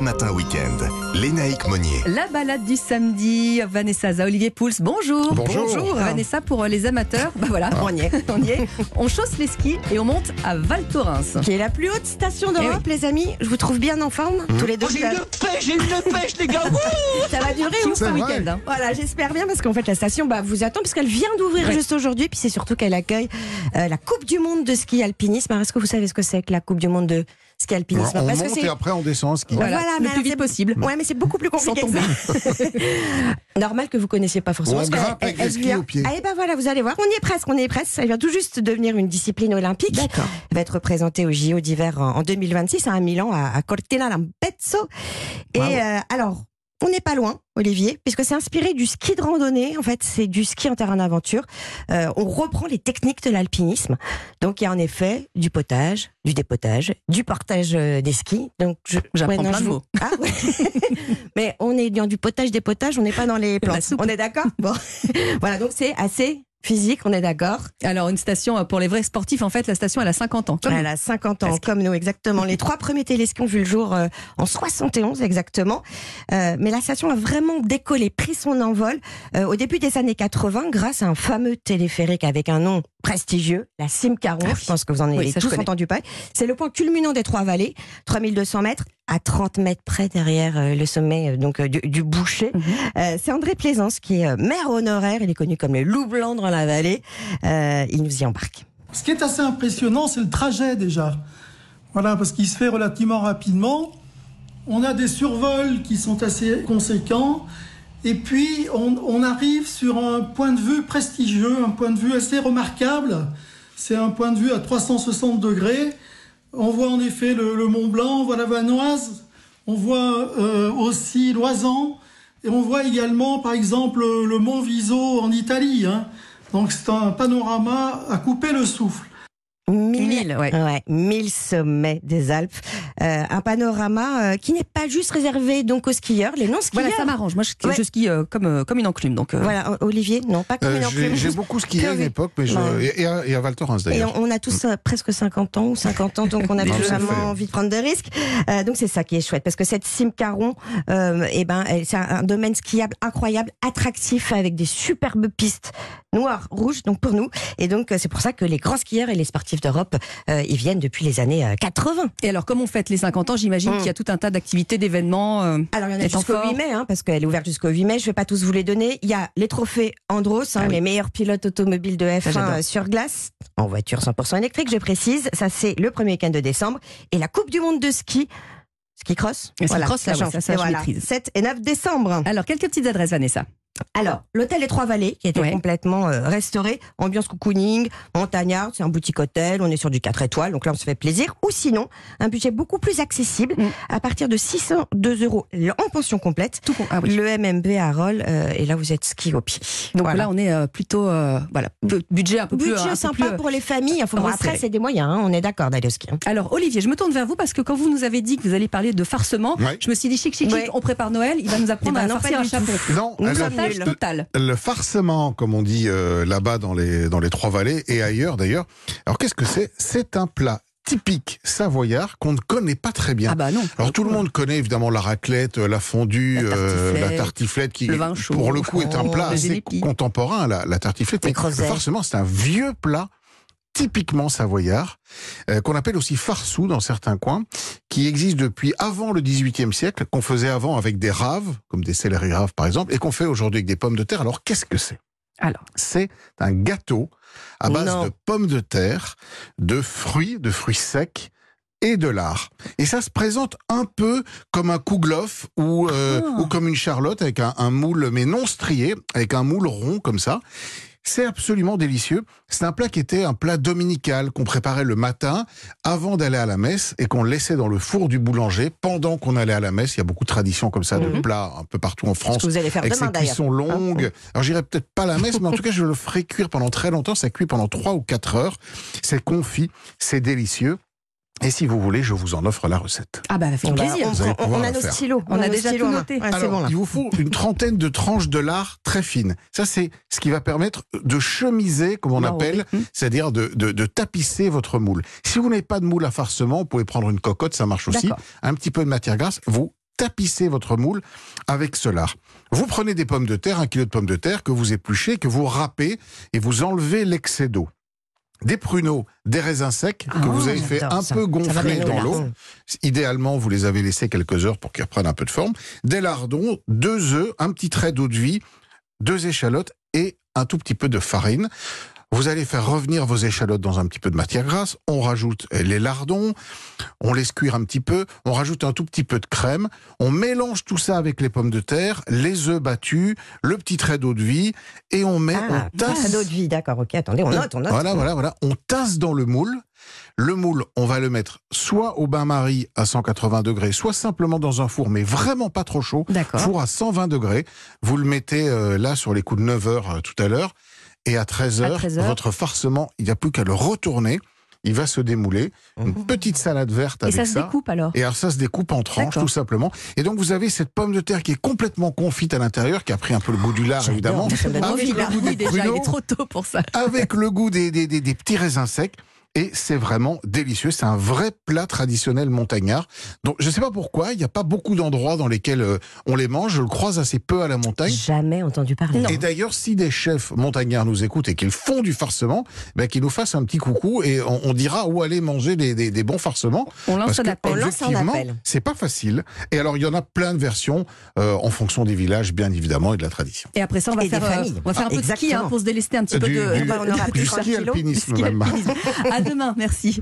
Top Matin Week-end. Lénaïque Monnier. La balade du samedi, Vanessa Za, Olivier Pouls, bonjour. Bonjour. Vanessa, pour les amateurs, bah voilà, on y est, on y est. On chausse les skis et on monte à Val Thorens. qui est la plus haute station Eh d'Europe, les amis. Je vous trouve bien en forme, tous les deux. Oh, j'ai une pêche, j'ai une pêche, les gars. Ça va durer ou Ce pas week-end. hein. Voilà, j'espère bien parce qu'en fait la station bah, vous attend parce qu'elle vient d'ouvrir Ouais. juste aujourd'hui. Puis c'est surtout qu'elle accueille euh, la Coupe du Monde de ski alpinisme. Alors, Est-ce que vous savez ce que c'est que la Coupe du Monde de ski alpinisme on Parce que monte c'est et après on descend en ski. Voilà, Voilà, le mais plus vite possible. Ouais, mais c'est beaucoup plus compliqué que ça. Normal que vous connaissiez pas forcément. On grimpe avec elle- les skis aux pieds. Ah, et ben voilà, vous allez voir, on y est presque, on y est presque. Elle vient tout juste de devenir une discipline olympique. D'accord. Elle va être représentée au JO d'hiver en en 2026 à Milan, à, Cortina d'Ampezzo. Et euh, alors, on n'est pas loin, Olivier, puisque c'est inspiré du ski de randonnée. En fait, c'est du ski en terrain d'aventure. Euh, on reprend les techniques de l'alpinisme. Donc, il y a en effet du potage, du dépotage, du portage euh, des skis. Donc, J'apprends plein de mots. Ah, ouais. Mais on est dans du potage, dépotage, on n'est pas dans les La plantes. On est d'accord? Bon. voilà, donc c'est assez physique, on est d'accord Alors, une station euh, pour les vrais sportifs, en fait, la station, elle a 50 ans. Comme Elle a 50 ans, comme nous, exactement. Les trois premiers téléskis ont vu le jour euh, en 71, exactement. Euh, mais la station a vraiment décollé, pris son envol euh, au début des années 80 grâce à un fameux téléphérique avec un nom prestigieux, la Simcaron. Ah oui. Je pense que vous en avez Oui, tous entendu parler. C'est le point culminant des trois vallées, 3200 mètres, à 30 mètres près derrière euh, le sommet euh, donc euh, du, du boucher. Mhm. Euh, c'est André Plaisance qui est maire honoraire. Il est connu comme le loup blanc dans la vallée. Euh, il nous y embarque. Ce qui est assez impressionnant, c'est le trajet déjà. Voilà, parce qu'il se fait relativement rapidement. On a des survols qui sont assez conséquents. Et puis, on, on arrive sur un point de vue prestigieux, un point de vue assez remarquable. C'est un point de vue à 360 degrés. On voit en effet le, Mont Blanc, on voit la Vanoise, on voit euh, aussi l'Oisan, et on voit également, par exemple, le Mont Viso en Italie. hein. Donc c'est un panorama à couper le souffle. Mille, île, ouais. ouais, mille sommets des Alpes. Euh, un panorama euh, qui n'est pas juste réservé donc aux skieurs, les non-skieurs. Voilà, ça m'arrange. Moi, je, Ouais. je skie euh, comme, euh, comme une enclume. Donc, euh, Voilà, Olivier, non, pas comme Euh, une j'ai enclume. j'ai beaucoup skié à une Curvé. époque, mais je, Ouais. et, à, et à Val Thorens Et d'ailleurs. on, on a tous euh, presque 50 ans ou 50 ans, donc on a jeux vraiment envie de prendre des risques. Euh, donc c'est ça qui est chouette, parce que cette Simcaron, euh, eh ben, c'est un, un domaine skiable incroyable, attractif, avec des superbes pistes noires, rouges, donc pour nous. Et donc c'est pour ça que les grands skieurs et les sportifs d'Europe, euh, ils viennent depuis les années euh, 80. Et alors, comme on fête les 50 ans, j'imagine Mm. qu'il y a tout un tas d'activités, d'événements. euh, Alors, il y en a jusqu'au forts. 8 mai, hein, parce qu'elle est ouverte jusqu'au 8 mai. Je vais pas tous vous les donner. Il y a les trophées Andros, hein, Ah oui. les meilleurs pilotes automobiles de Ça, F1 j'adore. euh, sur glace, en voiture 100% électrique, je précise. Ça, c'est le premier week-end de décembre. Et la Coupe du Monde de ski, ski cross. Et cross, là, ouais, ça, ça, Et voilà, maîtrise. 7 et 9 décembre. Alors, quelques petites adresses, Vanessa. Alors, l'hôtel Les Trois Vallées, qui a été Ouais. complètement euh, restauré, ambiance cocooning, montagnard, c'est un boutique hôtel, on est sur du 4 étoiles, donc là on se fait plaisir. Ou sinon, un budget beaucoup plus accessible, Mm. à partir de 602 euros en pension complète. Tout con- ah oui. Le MMB à Roll, euh, et là vous êtes ski au pied. Donc Voilà. là, on est euh, plutôt. euh, voilà, bu- budget un peu plus. Budget un peu sympa plus, euh, pour les familles. Faut, après, c'est des moyens, hein, on est d'accord d'aller au ski. hein. Alors Olivier, je me tourne vers vous parce que quand vous nous avez dit que vous alliez parler de farcement, Ouais. je me suis dit chic chic chic, Ouais. on prépare Noël, il va nous apprendre Eh ben à non, farcir un chapeau. Non, Nous sommes Total. le farcement, comme on dit euh, là-bas dans les, dans les Trois Vallées et ailleurs d'ailleurs. Alors qu'est-ce que c'est? C'est un plat typique savoyard qu'on ne connaît pas très bien. Ah bah non. Alors tout le monde connaît évidemment la raclette, euh, la fondue, La euh, la tartiflette, tartiflette qui le vin chaud, pour le coup est un plat assez contemporain la, la tartiflette. Mais farcement c'est un vieux plat typiquement savoyard euh, qu'on appelle aussi farsou dans certains coins qui existe depuis avant le XVIIIe siècle qu'on faisait avant avec des raves comme des céleri raves par exemple et qu'on fait aujourd'hui avec des pommes de terre. Alors qu'est-ce que c'est? Alors, c'est un gâteau à base Non. de pommes de terre, de fruits, de fruits secs et de lard. Et ça se présente un peu comme un kouglof ou, euh, Ah. ou comme une charlotte avec un, un moule, mais non strié, avec un moule rond comme ça. C'est absolument délicieux. C'est un plat qui était un plat dominical qu'on préparait le matin avant d'aller à la messe et qu'on laissait dans le four du boulanger pendant qu'on allait à la messe. Il y a beaucoup de traditions comme ça de Mhm. plats un peu partout en Ce France que vous allez faire avec demain ces cuissons longues. Alors j'irai peut-être pas à la messe, mais en tout cas je le ferai cuire pendant très longtemps. Ça cuit pendant 3 ou 4 heures. C'est confit, c'est délicieux. Et si vous voulez, je vous en offre la recette. ah bah Bon, bah, plaisir. on, allez on- a nos stylos. On a nos déjà tout noté. Alors, bon là. il vous faut une trentaine de tranches de lard très fines. Ça, c'est ce qui va permettre de chemiser, comme on L'enrober. appelle, Hum. c'est-à-dire de, de, de tapisser votre moule. Si vous n'avez pas de moule à farcement, vous pouvez prendre une cocotte, ça marche aussi. Un petit peu de matière grasse, vous tapissez votre moule avec ce lard. Vous prenez des pommes de terre, un kilo de pommes de terre que vous épluchez, que vous râpez et vous enlevez l'excès d'eau. Des pruneaux, des raisins secs que Ah, vous avez fait un ça. peu gonfler dans l'eau. Idéalement, vous les avez laissés quelques heures pour qu'ils reprennent un peu de forme. Des lardons, deux œufs, un petit trait d'eau de vie, deux échalotes et un tout petit peu de farine. Vous allez faire revenir vos échalotes dans un petit peu de matière grasse. On rajoute les lardons, on laisse cuire un petit peu, on rajoute un tout petit peu de crème, on mélange tout ça avec les pommes de terre, les œufs battus, le petit trait d'eau de vie et on met, Ah, on tasse. cadeau de vie, d'accord, ok, attendez, on note, on note. Voilà, voilà, voilà. On tasse dans le moule. Le moule, on va le mettre soit au bain-marie à 180 degrés, soit simplement dans un four, mais vraiment pas trop chaud. D'accord. Four à 120 degrés. Vous le mettez euh, là sur les coups de 9 heures euh, tout à l'heure. Et à 13 À heures, 13 heures. votre farcement, il n'y a plus qu'à le retourner. Il va se démouler. Une petite salade verte Et avec ça se découpe alors et alors ça se découpe en tranches tout simplement. Et donc vous avez cette pomme de terre qui est complètement confite à l'intérieur, qui a pris un peu le goût du lard évidemment, ça avec le goût ça. des- des petits raisins secs. Et c'est vraiment délicieux. C'est un vrai plat traditionnel montagnard. Donc, je ne sais pas pourquoi, il n'y a pas beaucoup d'endroits dans lesquels euh, on les mange. Je le croise assez peu à la montagne. Jamais entendu parler. Et d'ailleurs, si des chefs montagnards nous écoutent et qu'ils font du farcement, ben, qu'ils nous fassent un petit coucou et on, on dira où aller manger des, des- des bons farcements. On lance un appel. On lance un objectivement, appel. c'est pas facile. Et alors, il y en a plein de versions euh, en fonction des villages, bien évidemment, et de la tradition. Et après ça, on va Et des faire, euh, familles. on va faire un peu de ski hein, Exactement. pour se délester un petit peu Du- de, du- de- on aura du de ski alpinisme, ski même. À demain, merci.